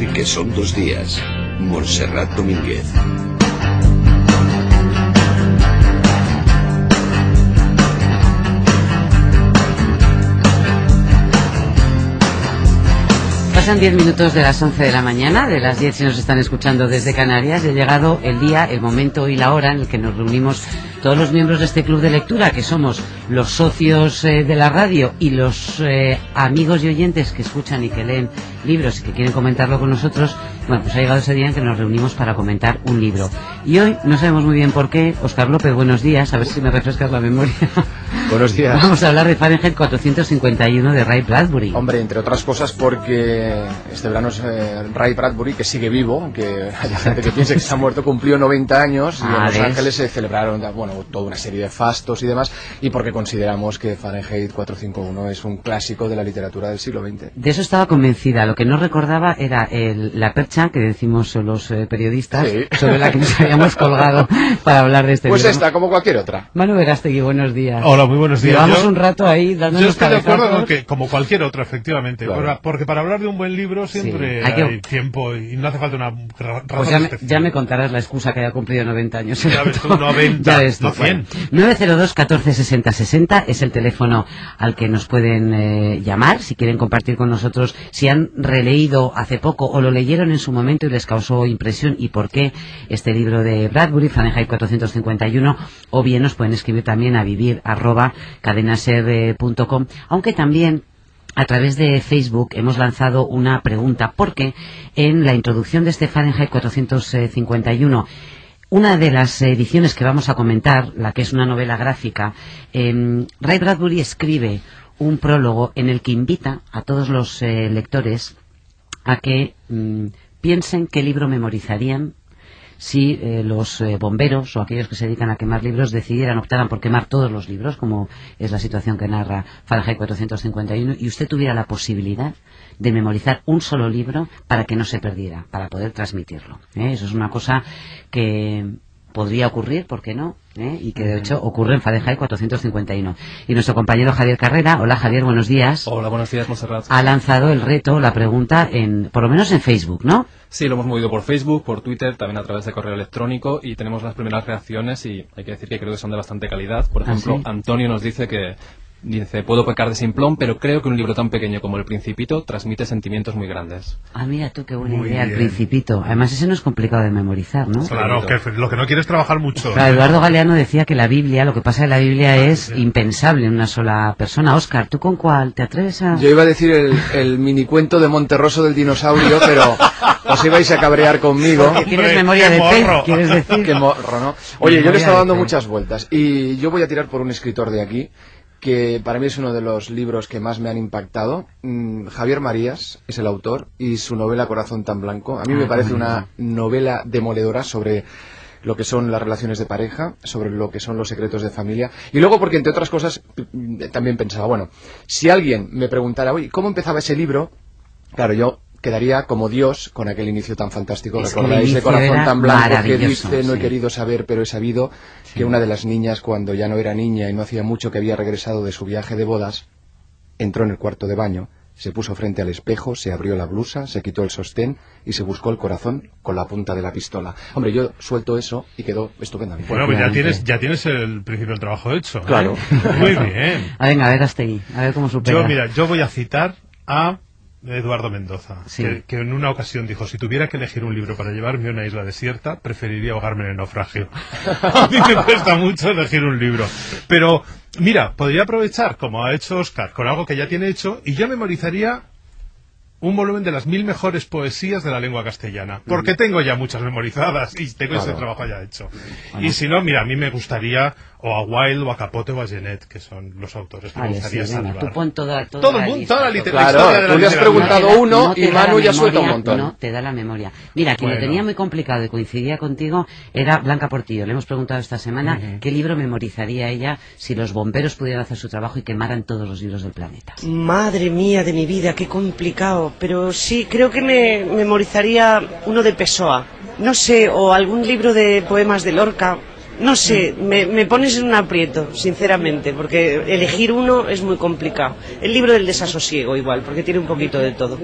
decir que son dos días. Montserrat Domínguez. Pasan 10 minutos de las 11 de la mañana, de las 10 si nos están escuchando desde Canarias. Ha llegado el día, el momento y la hora en el que nos reunimos todos los miembros de este club de lectura, que somos los socios eh, de la radio y los eh, amigos y oyentes que escuchan y que leen libros y que quieren comentarlo con nosotros. Bueno, pues ha llegado ese día en que nos reunimos para comentar un libro. Y hoy no sabemos muy bien por qué. Oscar López, buenos días. A ver si me refrescas la memoria. Buenos días. Vamos a hablar de Fahrenheit 451 de Ray Bradbury. Hombre, entre otras cosas porque este verano es eh, Ray Bradbury, que sigue vivo, aunque hay gente que piense que se ha muerto, cumplió 90 años y Ah, en Los ¿ves? Ángeles se celebraron bueno, toda una serie de fastos y demás, y porque consideramos que Fahrenheit 451 es un clásico de la literatura del siglo XX. De eso estaba convencida. Lo que no recordaba era el- la percha que decimos los eh, periodistas Sí. sobre la que nos habíamos colgado para hablar de este Pues libro. esta, como cualquier otra. Manu Verástegui, buenos días. Hola, muy buenos días. Llevamos Yo- un rato ahí dándonos Yo estoy de acuerdo que, como cualquier otro, efectivamente. Claro. Porque para hablar de un buen libro siempre Sí, hay hay, que- tiempo y no hace falta una ra- razón Pues ya me, especial. ya me contarás la excusa que haya cumplido 90 años. Ya ves tú, 90, Ya ves tú. no 100. 902 14 60 60 es el teléfono al que nos pueden eh, llamar si quieren compartir con nosotros si han releído hace poco o lo leyeron en su momento y les causó impresión y por qué este libro de Bradbury, Fahrenheit 451, o bien nos pueden escribir también a vivir arroba cadenaser.com, aunque también a través de Facebook hemos lanzado una pregunta porque en la introducción de este Fahrenheit 451 una de las ediciones que vamos a comentar, la que es una novela gráfica, em, Ray Bradbury escribe un prólogo en el que invita a todos los eh, lectores a que mm, piensen qué libro memorizarían si eh, los eh, bomberos o aquellos que se dedican a quemar libros decidieran, optaran por quemar todos los libros, como es la situación que narra Fahrenheit 451, y usted tuviera la posibilidad de memorizar un solo libro para que no se perdiera, para poder transmitirlo. ¿eh? Eso es una cosa que podría ocurrir, ¿por qué no? ¿eh? Y que de hecho ocurre en Fahrenheit 451. Y nuestro compañero Javier Carrera, hola Javier, buenos días. Hola, buenos días, Monserrat. Ha lanzado el reto, la pregunta, en, por lo menos en Facebook, ¿no? Sí, lo hemos movido por Facebook, por Twitter, también a través de correo electrónico y tenemos las primeras reacciones y hay que decir que creo que son de bastante calidad. Por ¿Ah, ejemplo, sí? Antonio nos dice que dice, puedo pecar de simplón, pero creo que un libro tan pequeño como El Principito transmite sentimientos muy grandes. Ah, mira tú, qué buena Muy idea, el principito. Además, ese no es complicado de memorizar, ¿no? Claro, que lo que no quieres es trabajar mucho. Claro, Eduardo Galeano decía que la Biblia, lo que pasa en la Biblia es sí. impensable en una sola persona. Oscar, ¿tú con cuál? ¿Te atreves a...? Yo iba a decir el, el minicuento de Monterroso del dinosaurio, pero os ibais a cabrear conmigo. Que tienes memoria de pez, quieres decir. Qué morro, ¿no? Oye, yo le estaba de dando muchas vueltas y yo voy a tirar por un escritor de aquí que para mí es uno de los libros que más me han impactado. Mm, Javier Marías es el autor y su novela Corazón tan blanco. A mí Ah, me parece qué una novela demoledora sobre lo que son las relaciones de pareja, sobre lo que son los secretos de familia. Y luego porque, entre otras cosas, mm, también pensaba, bueno, si alguien me preguntara, oye, ¿cómo empezaba ese libro? Claro, yo quedaría como Dios con aquel inicio tan fantástico. Es ¿Recordáis de Corazón tan blanco que dice, no he querido saber, pero he sabido que una de las niñas, cuando ya no era niña y no hacía mucho que había regresado de su viaje de bodas, entró en el cuarto de baño, se puso frente al espejo, se abrió la blusa, se quitó el sostén y se buscó el corazón con la punta de la pistola. Hombre, yo suelto eso y quedó estupendamente. Bueno, pues ya tienes, ya tienes el principio del trabajo hecho. ¿eh? Claro. Muy bien. A venga, a ver, Astegui, a ver cómo supera. Yo, mira, yo voy a citar a Eduardo Mendoza, Sí. que, que en una ocasión dijo, si tuviera que elegir un libro para llevarme a una isla desierta, preferiría ahogarme en el naufragio. a mí me cuesta mucho elegir un libro. Pero, mira, podría aprovechar, como ha hecho Oscar, con algo que ya tiene hecho, y yo memorizaría un volumen de las mil mejores poesías de la lengua castellana. Porque tengo ya muchas memorizadas y tengo ese Claro. trabajo ya hecho. Y si no, mira, a mí me gustaría o a Wilde o a Capote o a Genet, que son los autores que me Vale, sí, gustaría venga, tú pon toda, toda Todo la el mundo, lista, toda la Claro, tú le has literatura. preguntado No te da- uno no y Manu la ya suelta un memoria, montón. No, te da la memoria. Mira, quien lo tenía muy complicado y coincidía contigo era Blanca Portillo. Le hemos preguntado esta semana qué libro memorizaría ella si los bomberos pudieran hacer su trabajo y quemaran todos los libros del planeta. Madre mía de mi vida, qué complicado. Pero sí, creo que me memorizaría uno de Pessoa. No sé, o algún libro de poemas de Lorca. No sé, me, pones en un aprieto, sinceramente, porque elegir uno es muy complicado. El libro del desasosiego igual, porque tiene un poquito de todo.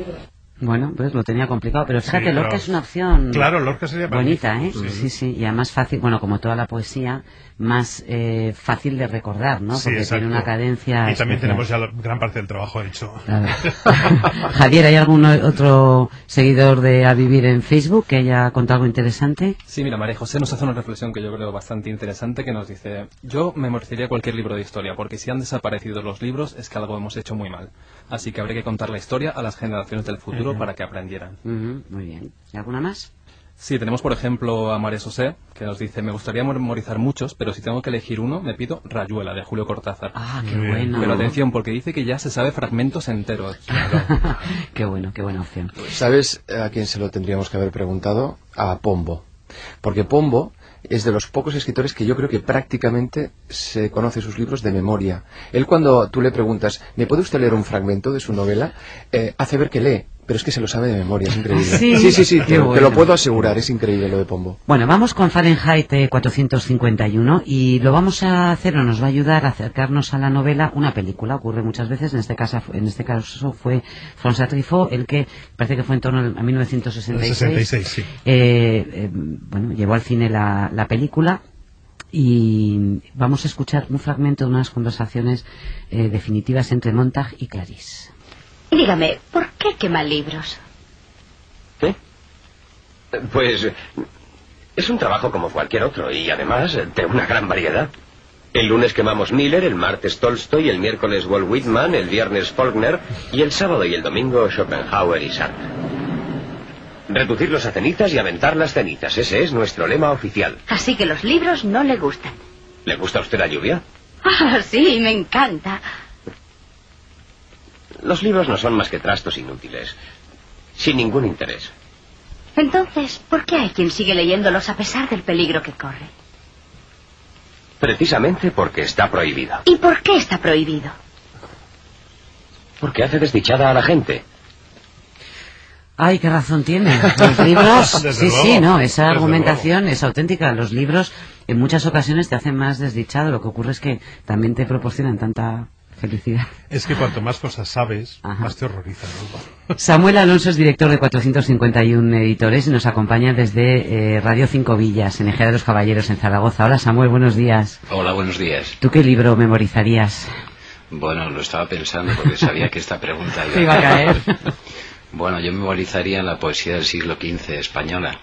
Bueno, pues lo tenía complicado, pero fíjate, Sí, Lorca es una opción Claro, Lorca sería bonita, ¿eh? magnífico, Sí. sí, y además fácil, bueno, como toda la poesía, más eh, fácil de recordar, ¿no? Sí, Porque exacto. tiene una cadencia. Y también especial. tenemos ya la- gran parte del trabajo hecho. Claro. Javier, ¿hay algún otro seguidor de A Vivir en Facebook que haya contado algo interesante? Sí, mira, María José nos hace una reflexión que yo creo bastante interesante que nos dice, yo memorizaría cualquier libro de historia, porque si han desaparecido los libros es que algo hemos hecho muy mal. Así que habría que contar la historia a las generaciones del futuro para que aprendieran. Muy bien. ¿Y alguna más? Sí, tenemos por ejemplo a María José, que nos dice, me gustaría memorizar muchos, pero si tengo que elegir uno, me pido Rayuela, de Julio Cortázar. Ah, qué bien. bueno. Pero atención, porque dice que ya se sabe fragmentos enteros. qué bueno, qué buena opción. ¿Sabes a quién se lo tendríamos que haber preguntado? A Pombo. Porque Pombo es de los pocos escritores que yo creo que prácticamente se conoce sus libros de memoria. Él cuando tú le preguntas, ¿me puede usted leer un fragmento de su novela? Eh, hace ver que lee, pero es que se lo sabe de memoria, es increíble. ¿Ah, sí? sí, sí, sí, te, lo- te bueno. lo puedo asegurar, es increíble lo de Pombo. Bueno, vamos con Fahrenheit eh, 451 y lo vamos a hacer o nos va a ayudar a acercarnos a la novela una película. Ocurre muchas veces, en este caso, en este caso fue François Truffaut, el que parece que fue en torno a 1966. 66, sí. Eh, eh, bueno, llevó al cine la, la película y vamos a escuchar un fragmento de unas conversaciones eh, definitivas entre Montag y Clarice. Dígame, ¿por qué quema libros? ¿Qué? Pues es un trabajo como cualquier otro y además de una gran variedad. El lunes quemamos Miller, el martes Tolstoy, el miércoles Walt Whitman, el viernes Faulkner y el sábado y el domingo Schopenhauer y Sartre. Reducirlos a cenizas y aventar las cenizas. Ese es nuestro lema oficial. Así que los libros no le gustan. ¿Le gusta a usted la lluvia? Ah, sí, me encanta. Los libros no son más que trastos inútiles, sin ningún interés. Entonces, ¿por qué hay quien sigue leyéndolos a pesar del peligro que corre? Precisamente porque está prohibido. ¿Y por qué está prohibido? Porque hace desdichada a la gente. Ay, qué razón tiene. Los libros, sí, luego, sí, no, esa desde argumentación es auténtica. Los libros en muchas ocasiones te hacen más desdichado. Lo que ocurre es que también te proporcionan tanta felicidad. Es que cuanto más cosas sabes, Ajá. más te horrorizan. ¿no? Samuel Alonso es director de 451 Editores y nos acompaña desde eh, Radio Cinco Villas, en Ejea de los Caballeros, en Zaragoza. Hola Samuel, buenos días. Hola, buenos días. ¿Tú qué libro memorizarías? Bueno, lo estaba pensando porque sabía que esta pregunta Te iba a caer. Bueno, yo memorizaría la poesía del siglo XV española.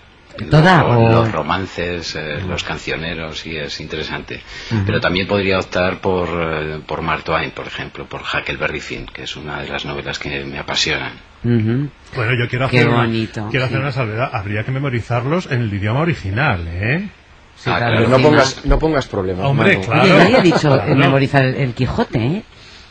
¿Toda Los, o- los romances, eh, los cancioneros, sí, es interesante. Pero también podría optar por, eh, por Mark Twain, por ejemplo, por Huckleberry Finn, que es una de las novelas que me apasionan. Ujú. Bueno, yo quiero Qué hacer, una, bonito, quiero sí. hacer una salvedad. Habría que memorizarlos en el idioma original, ¿eh? Sí, Ah, claro. No pongas, no pongas problemas. Hombre, Manu. claro. Oye, nadie ha dicho Claro. memorizar el, el Quijote, ¿eh?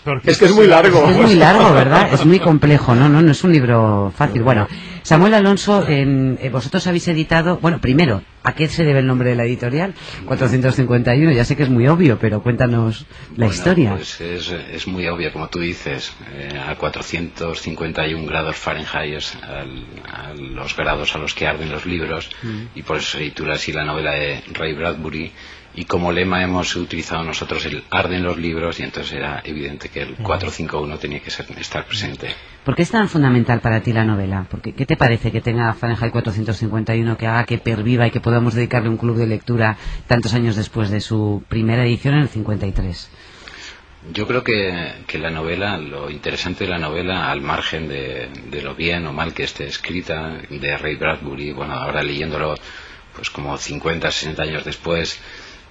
Porque Es que es muy largo. Es muy largo, ¿verdad? Es muy complejo, ¿no? No, no es un libro fácil. Bueno, Samuel Alonso, en- eh, vosotros habéis editado, bueno, primero, ¿a qué se debe el nombre de la editorial? 451, ya sé que es muy obvio, pero cuéntanos la Bueno, historia. Pues es, es muy obvio, como tú dices, eh, a 451 grados Fahrenheit es al- a los grados a los que arden los libros, y por eso se titula así la novela de Ray Bradbury. Y como lema hemos utilizado nosotros el arden los libros, y entonces era evidente que el 451 tenía que ser, estar presente. ¿Por qué es tan fundamental para ti la novela? Porque, ¿Qué te parece que tenga Fahrenheit 451 que haga que perviva y que podamos dedicarle un club de lectura tantos años después de su primera edición en el 53? Yo creo que, que la novela, lo interesante de la novela, al margen de, de lo bien o mal que esté escrita, de Ray Bradbury, bueno, ahora leyéndolo, pues como 50, 60 años después,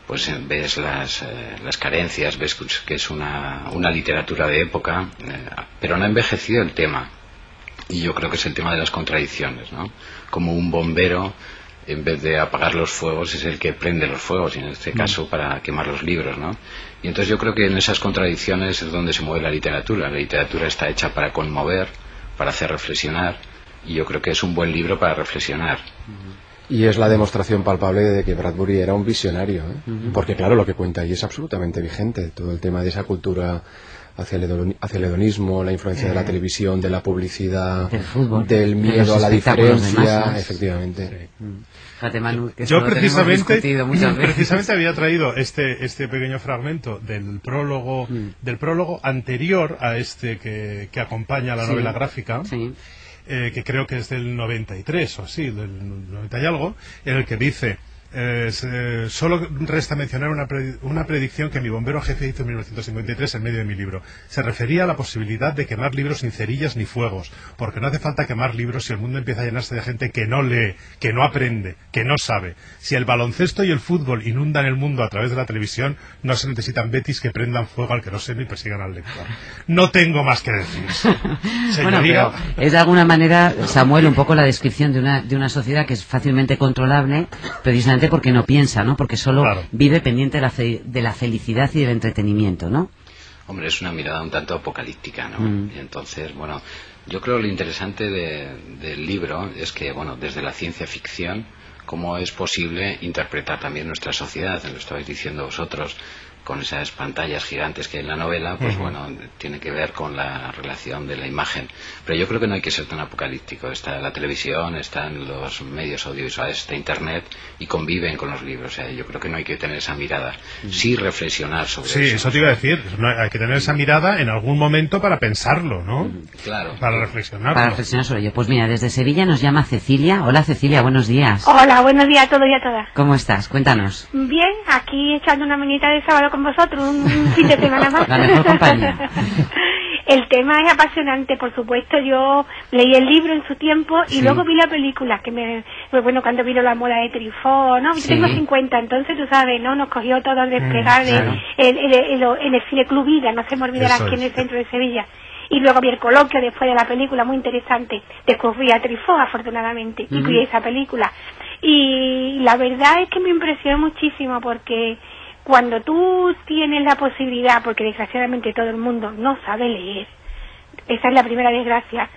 pues eh, ves las, eh, las carencias, ves que es una, una literatura de época, eh, pero no ha envejecido el tema. Y yo creo que es el tema de las contradicciones, ¿no? Como un bombero, en vez de apagar los fuegos, es el que prende los fuegos, y en este caso para quemar los libros, ¿no? Y entonces yo creo que en esas contradicciones es donde se mueve la literatura. La literatura está hecha para conmover, para hacer reflexionar, y yo creo que es un buen libro para reflexionar. Y es la demostración palpable de que Bradbury era un visionario, ¿eh? porque claro, lo que cuenta ahí es absolutamente vigente, todo el tema de esa cultura hacia el, hedoni- hacia el hedonismo, la influencia de la televisión, de la publicidad, Del fútbol, del de miedo a la diferencia, efectivamente. Fíjate, Manu, que esto Yo precisamente, había traído este, este pequeño fragmento del prólogo, Mm. del prólogo anterior a este que, que acompaña a la Sí. novela gráfica. Sí. eh, que creo que es del 93 o así, del 90 y algo, en el que dice eh, solo resta mencionar una, pre- una predicción que mi bombero jefe hizo en 1953 en medio de mi libro. Se refería a la posibilidad de quemar libros sin cerillas ni fuegos, porque no hace falta quemar libros si el mundo empieza a llenarse de gente que no lee, que no aprende, que no sabe. Si el baloncesto y el fútbol inundan el mundo a través de la televisión, no se necesitan betis que prendan fuego al que no sé ni persigan al lector. No tengo más que decir. Bueno, Señoría, pero es de alguna manera, Samuel, un poco la descripción de una, de una sociedad que es fácilmente controlable, precisamente porque no piensa, ¿no? Porque solo Claro. vive pendiente de la, fe- de la felicidad y del entretenimiento, ¿no? Hombre, es una mirada un tanto apocalíptica, ¿no? Mm. Y entonces, bueno, yo creo lo interesante de- del libro es que, bueno, desde la ciencia ficción, cómo es posible interpretar también nuestra sociedad, lo estabais diciendo vosotros, con esas pantallas gigantes que hay en la novela, pues Ujú. bueno, tiene que ver con la relación de la imagen. Pero yo creo que no hay que ser tan apocalíptico. Está la televisión, están los medios audiovisuales, está Internet y conviven con los libros. O sea, yo creo que no hay que tener esa mirada. Sí reflexionar sobre sí, eso. eso te iba a decir. No, hay que tener esa mirada en algún momento para pensarlo, ¿no? Claro. Para reflexionar. Para reflexionar sobre ello. Pues mira, desde Sevilla nos llama Cecilia. Hola Cecilia, buenos días. Hola, buenos días a todos y a todas. ¿Cómo estás? Cuéntanos. Bien, aquí echando una manita de sábado con vosotros, un fin de semana más. La mejor compañía. el tema es apasionante, por supuesto. Yo leí el libro en su tiempo y Sí. luego vi la película, que me, pues bueno, cuando vino la moda de Trifó, ¿no? Sí. tengo 50, entonces tú sabes, ¿no? Nos cogió todo el despegar Mm, claro. en el Cine Club Vida, no se me olvidará aquí en el centro de Sevilla. Y luego vi el coloquio después de la película, muy interesante. Descubrí a Trifó, afortunadamente, y vi esa película. Y la verdad es que me impresionó muchísimo porque cuando tú tienes la posibilidad, porque desgraciadamente todo el mundo no sabe leer, esa es la primera desgracia.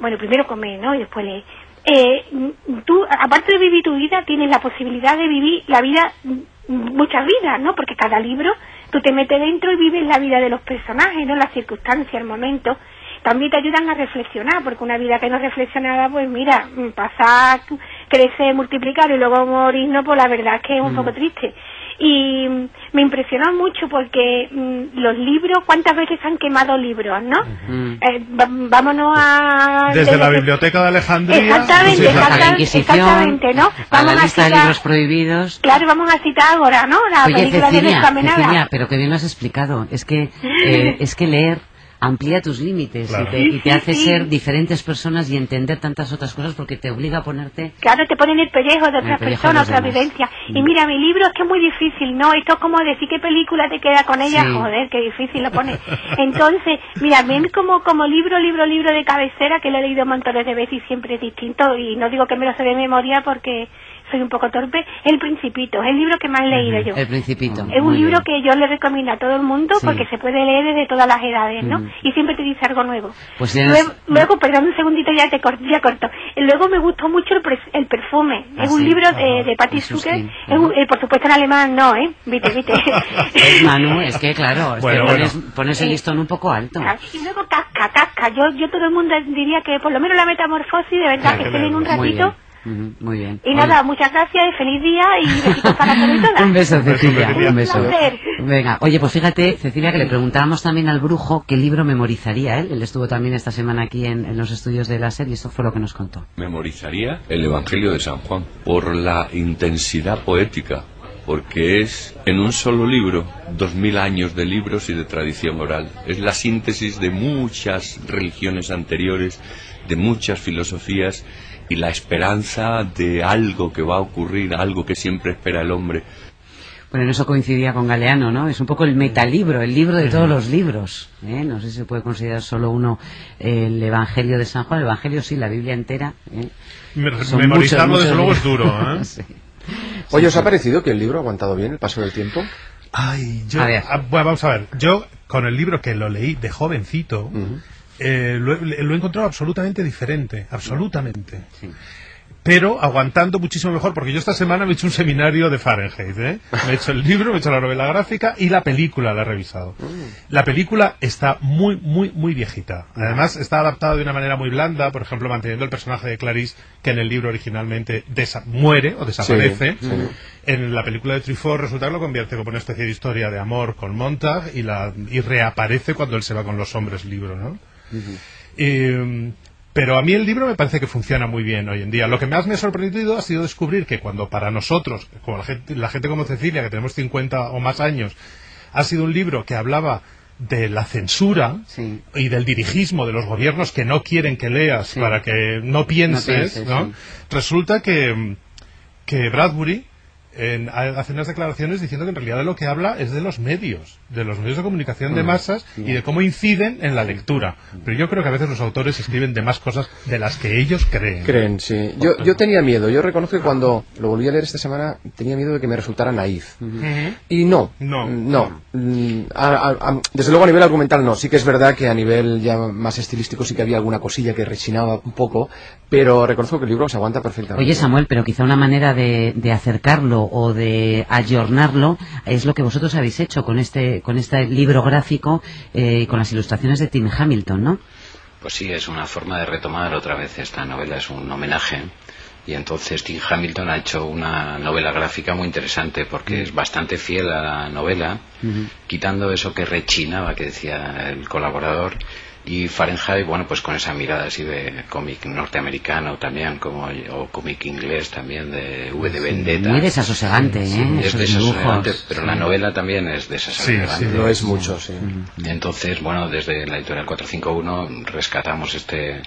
Bueno, primero comer, ¿no? Y después leer. Eh, tú, aparte de vivir tu vida, tienes la posibilidad de vivir la vida, mm, muchas vidas, ¿no? Porque cada libro tú te metes dentro y vives la vida de los personajes, ¿no? Las circunstancias, el momento. También te ayudan a reflexionar, porque una vida que no reflexionada, pues mira, mm, pasar, crecer, multiplicar y luego morir, no, pues la verdad es que es un poco triste. Y me impresionó mucho porque mm, los libros, ¿cuántas veces han quemado libros, no? Eh, vámonos a... Desde la biblioteca de Alejandría. Exactamente, exactamente, ¿no? a la Vamos a lista de citar- libros prohibidos. Claro, vamos a citar ahora, ¿no? La Oye, película de Cecilia, Menada. Cecilia, pero que bien lo has explicado. Es que, eh, es que leer amplía tus límites Claro. y te, y te Sí, hace sí. ser diferentes personas y entender tantas otras cosas porque te obliga a ponerte... Claro, te ponen el pellejo de personas, los otra demás. vivencia. Y mira, mi libro es que es muy difícil, ¿no? Esto es como decir qué película te queda con ella. Sí. Joder, qué difícil lo pone. Entonces, mira, a mí como, como libro, libro, libro de cabecera, que lo he leído montones de veces y siempre es distinto, y no digo que me lo sé de memoria porque soy un poco torpe, El Principito, es el libro que más he leído yo. El Principito. Es un libro bien. que yo le recomiendo a todo el mundo Sí. porque se puede leer desde todas las edades, ¿no? Y siempre te dice algo nuevo. Pues tienes- luego, luego, perdón un segundito, ya te corto. Ya corto. Luego me gustó mucho el, el perfume. Ah, es un sí. libro de, de De Zucker. Susskind. Es un- eh, por supuesto en alemán no, ¿eh? Vite, vite. Es Manu, es que claro, es Bueno, que pones, bueno. pones el listón un poco alto. Y luego casca, casca. Yo, yo todo el mundo diría que por lo menos la metamorfosis, de verdad, Hay que leen un ratito. Ujú, Muy bien. Y Oye, nada, muchas gracias y feliz día y besitos para todos y todas. Un beso, beso, Cecilia. Un beso. Un placer. Venga, oye, pues fíjate, Cecilia, que le preguntábamos también al brujo qué libro memorizaría él. Él estuvo también esta semana aquí en, en los estudios de la serie y eso fue lo que nos contó. memorizaría el Evangelio de San Juan por la intensidad poética, porque es en un solo libro dos mil años de libros y de tradición oral. Es la síntesis de muchas religiones anteriores, de muchas filosofías y la esperanza de algo que va a ocurrir, algo que siempre espera el hombre. Bueno, en eso coincidía con Galeano, ¿no? Es un poco el metalibro, el libro de todos los libros. ¿eh? No sé si se puede considerar solo uno eh, el Evangelio de San Juan. El Evangelio sí, la Biblia entera. ¿eh? Me- Son memorizarlo, muchos, desde luego, es duro, ¿eh? Sí. Oye, ¿os ha parecido que el libro ha aguantado bien el paso del tiempo? Ay, yo, A ver. ah, bueno, vamos a ver. Yo, con el libro que lo leí de jovencito. Eh, lo, he- lo he encontrado absolutamente diferente, absolutamente. Sí. Pero aguantando muchísimo mejor, porque yo esta semana me he hecho un seminario de Fahrenheit, ¿eh? Me he hecho el libro, me he hecho la novela gráfica y la película la he revisado. La película está muy, muy, muy viejita. Además, está adaptada de una manera muy blanda, por ejemplo, manteniendo el personaje de Clarice, que en el libro originalmente desa- muere o desaparece. Sí, sí. En la película de Truffaut resulta que lo convierte como una especie de historia de amor con Montag y, la, y reaparece cuando él se va con los hombres libro, ¿no? Mm, Pero a mí el libro me parece que funciona muy bien hoy en día. Lo que más me ha sorprendido ha sido descubrir que cuando para nosotros, como la gente, la gente como Cecilia, que tenemos 50 o más años, ha sido un libro que hablaba de la censura Sí. y del dirigismo de los gobiernos que no quieren que leas Sí. para que no pienses, No pienses, ¿no? sí. resulta que, que Bradbury en- hace unas declaraciones diciendo que en realidad de lo que habla es de los medios, de los medios de comunicación de Mm, masas y de cómo inciden en la lectura. Pero yo creo que a veces los autores escriben de más cosas de las que ellos creen. Creen, sí. Yo, yo tenía miedo. Yo reconozco que cuando lo volví a leer esta semana tenía miedo de que me resultara naif. Y no. No. No. Mm, a- a- a- desde luego a nivel argumental no. Sí que es verdad que a nivel ya más estilístico sí que había alguna cosilla que rechinaba un poco, pero reconozco que el libro se aguanta perfectamente. Oye, Samuel, pero quizá una manera de, de acercarlo o de ayornarlo es lo que vosotros habéis hecho con este, con este libro gráfico eh, con las ilustraciones de Tim Hamilton, ¿no? Pues sí, es una forma de retomar otra vez esta novela, es un homenaje. Y entonces Tim Hamilton ha hecho una novela gráfica muy interesante porque es bastante fiel a la novela, quitando eso que rechinaba que decía el colaborador. Y Fahrenheit, bueno, pues con esa mirada así de cómic norteamericano también, como, o cómic inglés también, de V de Vendetta. Muy desasosegante, ¿eh? Es desasosegante, pero la novela también es desasosegante. Lo es mucho, sí. Entonces, bueno, desde la editorial 451 rescatamos este,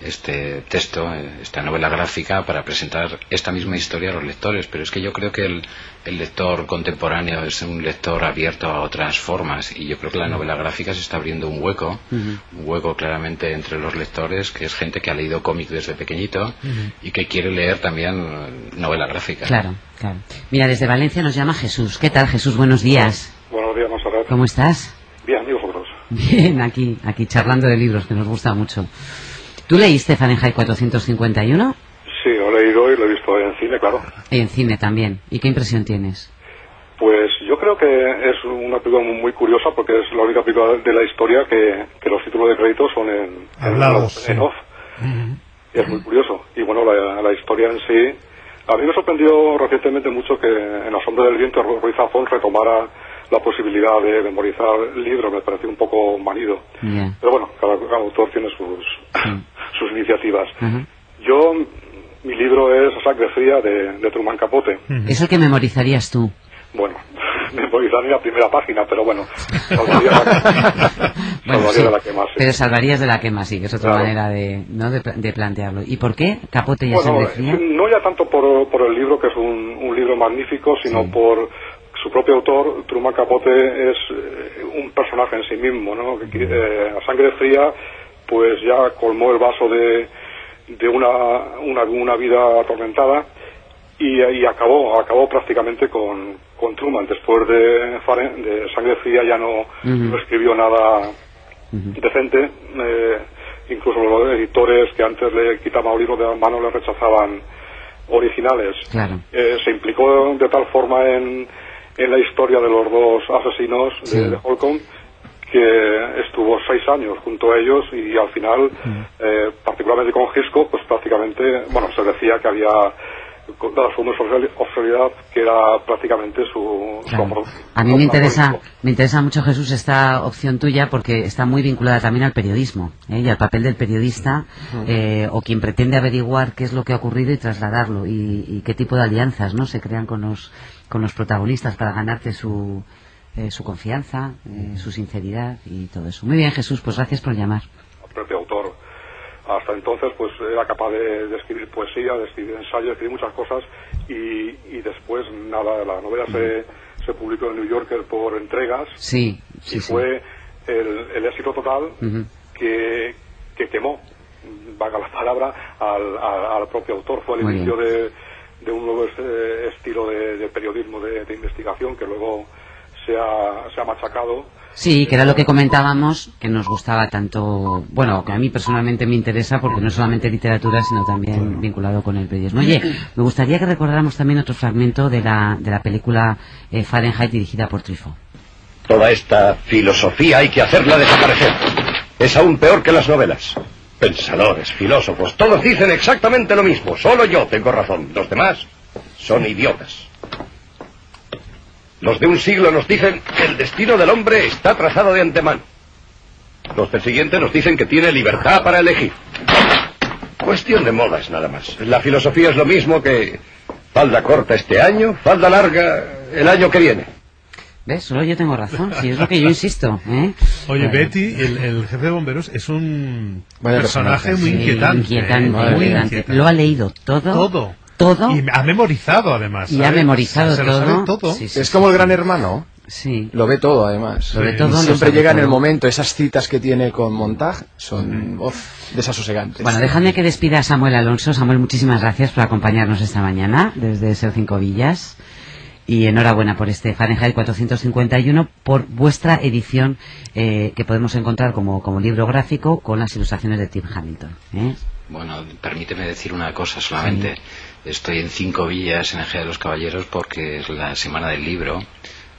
este texto, eh, esta novela gráfica, para presentar esta misma historia a los lectores. Pero es que yo creo que el, el lector contemporáneo es un lector abierto a otras formas y yo creo que la novela gráfica se está abriendo un hueco, un hueco claramente entre los lectores, que es gente que ha leído cómic desde pequeñito y que quiere leer también eh, novela gráfica. Claro, claro. Mira, desde Valencia nos llama Jesús. ¿Qué tal, Jesús? Buenos días. Buenos días, Monserrat. ¿Cómo estás? Bien, ¿y vosotros? Bien, aquí, aquí charlando de libros, que nos gusta mucho. ¿Tú leíste Fahrenheit 451? Sí, lo he leído y lo he visto en cine, claro. Y en cine también. ¿Y qué impresión tienes? Pues yo creo que es una película muy curiosa porque es la única película de la historia que, que los títulos de crédito son en, en, Hablados, en sí. off. Y es muy curioso. Y bueno, la, la historia en sí... A mí me sorprendió recientemente mucho que en La sombra del viento Ruiz Zafón retomara la posibilidad de memorizar libros. Me pareció un poco manido. Pero bueno, cada, cada autor tiene sus, sus iniciativas. Yo, mi libro es Sangre Fría de, de Truman Capote. Es el que memorizarías tú. Bueno, memorizar ni la primera página, pero bueno, salvaría la, Bueno, salvaría sí, de la que más. sí. Pero salvarías de la quema, sí, que es otra Claro. manera de, ¿no? de, pla- de plantearlo. ¿Y por qué Capote y a Bueno, sangre fría? no ya tanto por, por el libro, que es un, un libro magnífico, sino por su propio autor. Truman Capote es eh, un personaje en sí mismo, ¿no? Que, eh, a sangre fría, pues ya colmó el vaso de, de una, una, una vida atormentada y, y acabó acabó prácticamente con, con Truman. Después de, Faren- de Sangre Fría ya no, no escribió nada decente. eh, incluso los editores que antes le quitaban un libro de las manos le rechazaban originales. Claro. Eh, se implicó de tal forma en, en la historia de los dos asesinos Sí. de, de Holcomb que estuvo seis años junto a ellos y al final, eh, particularmente con Gisco, pues prácticamente, bueno, se decía que había dado su homosexualidad que era prácticamente su, Claro. A mí me interesa, me interesa mucho, Jesús, esta opción tuya porque está muy vinculada también al periodismo ¿eh? y al papel del periodista eh, o quien pretende averiguar qué es lo que ha ocurrido y trasladarlo y, y qué tipo de alianzas no se crean con los, con los protagonistas para ganarte su, eh, su confianza, eh, su sinceridad y todo eso. Muy bien, Jesús, pues gracias por llamar. el propio autor. Hasta entonces, pues era capaz de, de escribir poesía, de escribir ensayo, de escribir muchas cosas y, y después nada, la novela se, se publicó en New Yorker por entregas Sí, sí, y sí. fue el, el éxito total que, que quemó, vaga la palabra, al, al- al propio autor. Fue el inicio de, de un nuevo eh, estilo de, de periodismo de, de investigación que luego se ha, se ha machacado. Sí, que era lo que comentábamos, que nos gustaba tanto, bueno, que a mí personalmente me interesa porque no es solamente literatura, sino también vinculado con el periodismo. Oye, me gustaría que recordáramos también otro fragmento de la, de la película eh, Fahrenheit dirigida por Truffaut. Toda esta filosofía hay que hacerla desaparecer. Es aún peor que las novelas. Pensadores, filósofos, todos dicen exactamente lo mismo. Solo yo tengo razón. Los demás son idiotas. Los de un siglo nos dicen que el destino del hombre está trazado de antemano. Los del siguiente nos dicen que tiene libertad para elegir. Cuestión de modas, nada más. La filosofía es lo mismo que falda corta este año, falda larga el año que viene. ¿Ves? Solo yo tengo razón, si es lo que yo insisto. ¿eh? Oye, Bueno, Betty, el, el jefe de bomberos, es un Vaya personaje personaje, muy sí, inquietante. inquietante, ¿eh? Muy inquietante. inquietante. Lo ha leído todo. Todo. Todo. Y ha memorizado, además. Y ha memorizado Se lo sabe todo. todo. Sí, sí, Es sí, como el gran hermano. Sí. Lo ve todo, además. Lo ve todo, Siempre llega en el momento. Esas citas que tiene con Montag son uf, desasosegantes. Bueno, dejadme que despida a Samuel Alonso. Samuel, muchísimas gracias por acompañarnos esta mañana desde Ser Cinco Villas. Y enhorabuena por este Fahrenheit 451, por vuestra edición eh, que podemos encontrar como, como libro gráfico con las ilustraciones de Tim Hamilton. ¿eh? Bueno, permíteme decir una cosa solamente. Estoy en cinco villas en Ejea de los Caballeros porque es la semana del libro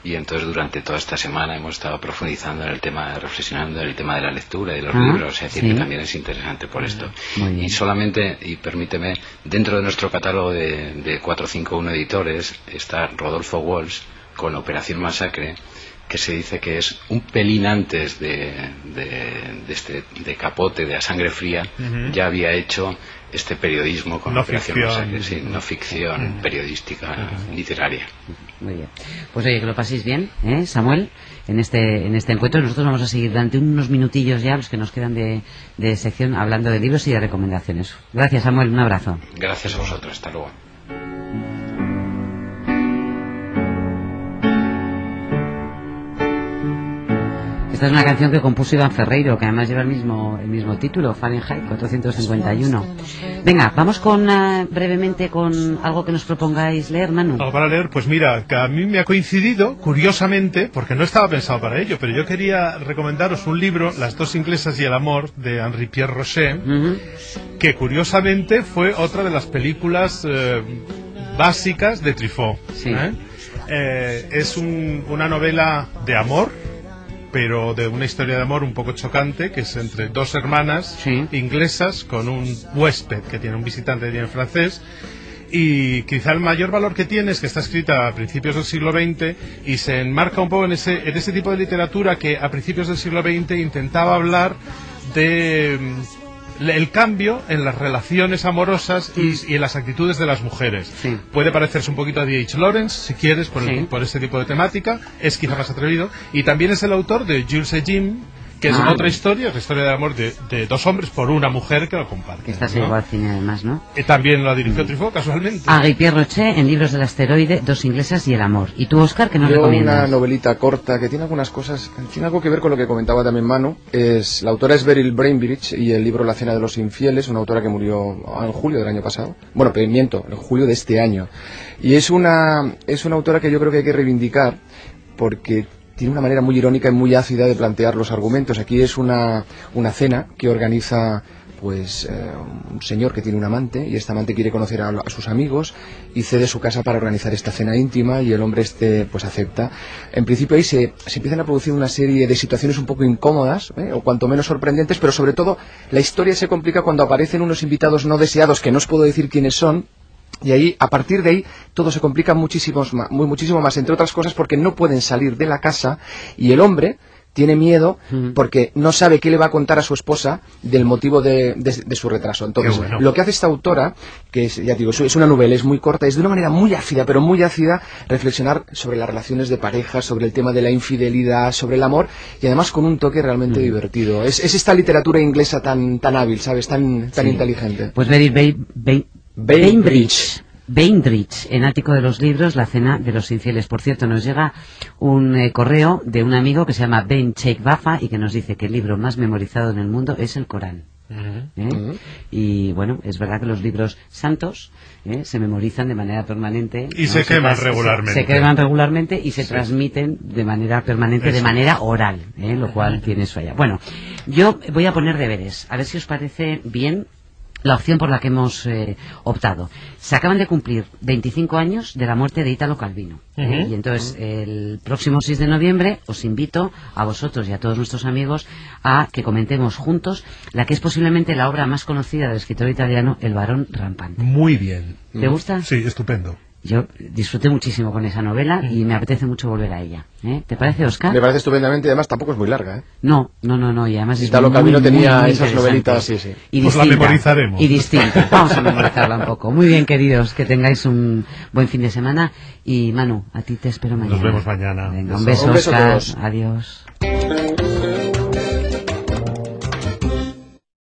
y entonces durante toda esta semana hemos estado profundizando en el tema, reflexionando en el tema de la lectura y de los Ah, libros, es decir, sí. que también es interesante por esto. Y solamente, y permíteme, dentro de nuestro catálogo de, de 451 editores está Rodolfo Walsh con Operación Masacre, que se dice que es un pelín antes de, de, de este, de Capote, de A Sangre Fría, ya había hecho este periodismo con No Operación ficción. Sí, no ficción periodística, literaria. Muy bien. Pues oye, que lo paséis bien, ¿eh, Samuel, en este, en este encuentro. Nosotros vamos a seguir durante unos minutillos ya, los que nos quedan de, de sección, hablando de libros y de recomendaciones. Gracias, Samuel. Un abrazo. Gracias a vosotros, hasta luego. Esta es una canción que compuso Iván Ferreiro, que además lleva el mismo, el mismo título, Fahrenheit 451. Venga, vamos con eh, brevemente con algo que nos propongáis leer, Manu. Algo para leer, pues mira, que a mí me ha coincidido, curiosamente, porque no estaba pensado para ello, pero yo quería recomendaros un libro, Las dos inglesas y el amor, de Henri Pierre Rocher, que curiosamente fue otra de las películas eh, básicas de Truffaut. Sí. ¿eh? Eh, es un- una novela de amor, pero de una historia de amor un poco chocante, que es entre dos hermanas Sí. inglesas con un huésped que tiene un visitante que tiene francés. Y quizá el mayor valor que tiene es que está escrita a principios del siglo XX y se enmarca un poco en ese, en ese tipo de literatura que a principios del siglo XX intentaba hablar de el cambio en las relaciones amorosas y, y en las actitudes de las mujeres. Sí. Puede parecerse un poquito a D.H. Lawrence, si quieres, por, el- Sí. por este tipo de temática. Es quizá más atrevido. Y también es el autor de Jules et Jim, que es Ah. otra historia, es la historia de amor de, de dos hombres por una mujer que lo comparte. Que esta se ¿no? llevó al cine además, ¿no? Eh, También lo dirigió Truffaut, casualmente. Henri Pierre Rocher en Libros del Asteroide, Dos inglesas y el amor. ¿Y tú, Oscar, qué nos Yo una recomiendas? novelita corta que tiene algunas cosas, tiene algo que ver con lo que comentaba también Manu. Es, la autora es Beryl Brainbridge y el libro La cena de los infieles, una autora que murió en julio del año pasado. Bueno, pero miento, en julio de este año. Y es una, es una autora que yo creo que hay que reivindicar porque tiene una manera muy irónica y muy ácida de plantear los argumentos. Aquí es una, una cena que organiza pues eh, un señor que tiene un amante y este amante quiere conocer a, sus amigos y cede su casa para organizar esta cena íntima y el hombre este pues acepta. En principio ahí se, se empiezan a producir una serie de situaciones un poco incómodas ¿eh? o cuanto menos sorprendentes, pero sobre todo la historia se complica cuando aparecen unos invitados no deseados que no os puedo decir quiénes son y ahí, a partir de ahí, todo se complica muchísimos ma- muy, muchísimo más, entre otras cosas porque no pueden salir de la casa y el hombre tiene miedo porque no sabe qué le va a contar a su esposa del motivo de, de- de su retraso. Entonces, bueno. lo que hace esta autora, que es, ya digo, es- una novela, es muy corta, es de una manera muy ácida, pero muy ácida, reflexionar sobre las relaciones de pareja, sobre el tema de la infidelidad, sobre el amor, y además con un toque realmente divertido. Es, es esta literatura inglesa tan, tan hábil, ¿sabes? Tan, tan Sí. inteligente. Pues Bain- Bainbridge. Bainbridge, en Ático de los Libros, La Cena de los Infieles. Por cierto, nos llega un eh, correo de un amigo que se llama Ben Sheikh Bafa y que nos dice que el libro más memorizado en el mundo es el Corán. ¿eh? Y bueno, es verdad que los libros santos ¿eh? se memorizan de manera permanente. Y se queman regularmente. Se, queman regularmente y se transmiten de manera permanente, de manera oral, ¿eh? lo cual tiene su allá. Bueno, yo voy a poner deberes, a ver si os parece bien la opción por la que hemos eh, optado. Se acaban de cumplir 25 años de la muerte de Italo Calvino. ¿eh? Y entonces, el próximo 6 de noviembre, os invito a vosotros y a todos nuestros amigos a que comentemos juntos la que es posiblemente la obra más conocida del escritor italiano, El varón rampante. Muy bien. ¿Te gusta? Sí, estupendo. Yo disfruté muchísimo con esa novela y me apetece mucho volver a ella. ¿eh? ¿Te parece, Oscar? Me parece estupendamente y además tampoco es muy larga. ¿eh? No, no, no, no, y además es Italo muy, Calvino muy, tenía muy esas novelitas, sí, sí. Y Pues la distinta, memorizaremos. Y distinta. Vamos a memorizarla un poco. Muy bien, queridos, que tengáis un buen fin de semana. Y Manu, a ti te espero mañana. Nos vemos mañana. Venga, un Beso. beso, Un beso a Oscar. todos. Adiós.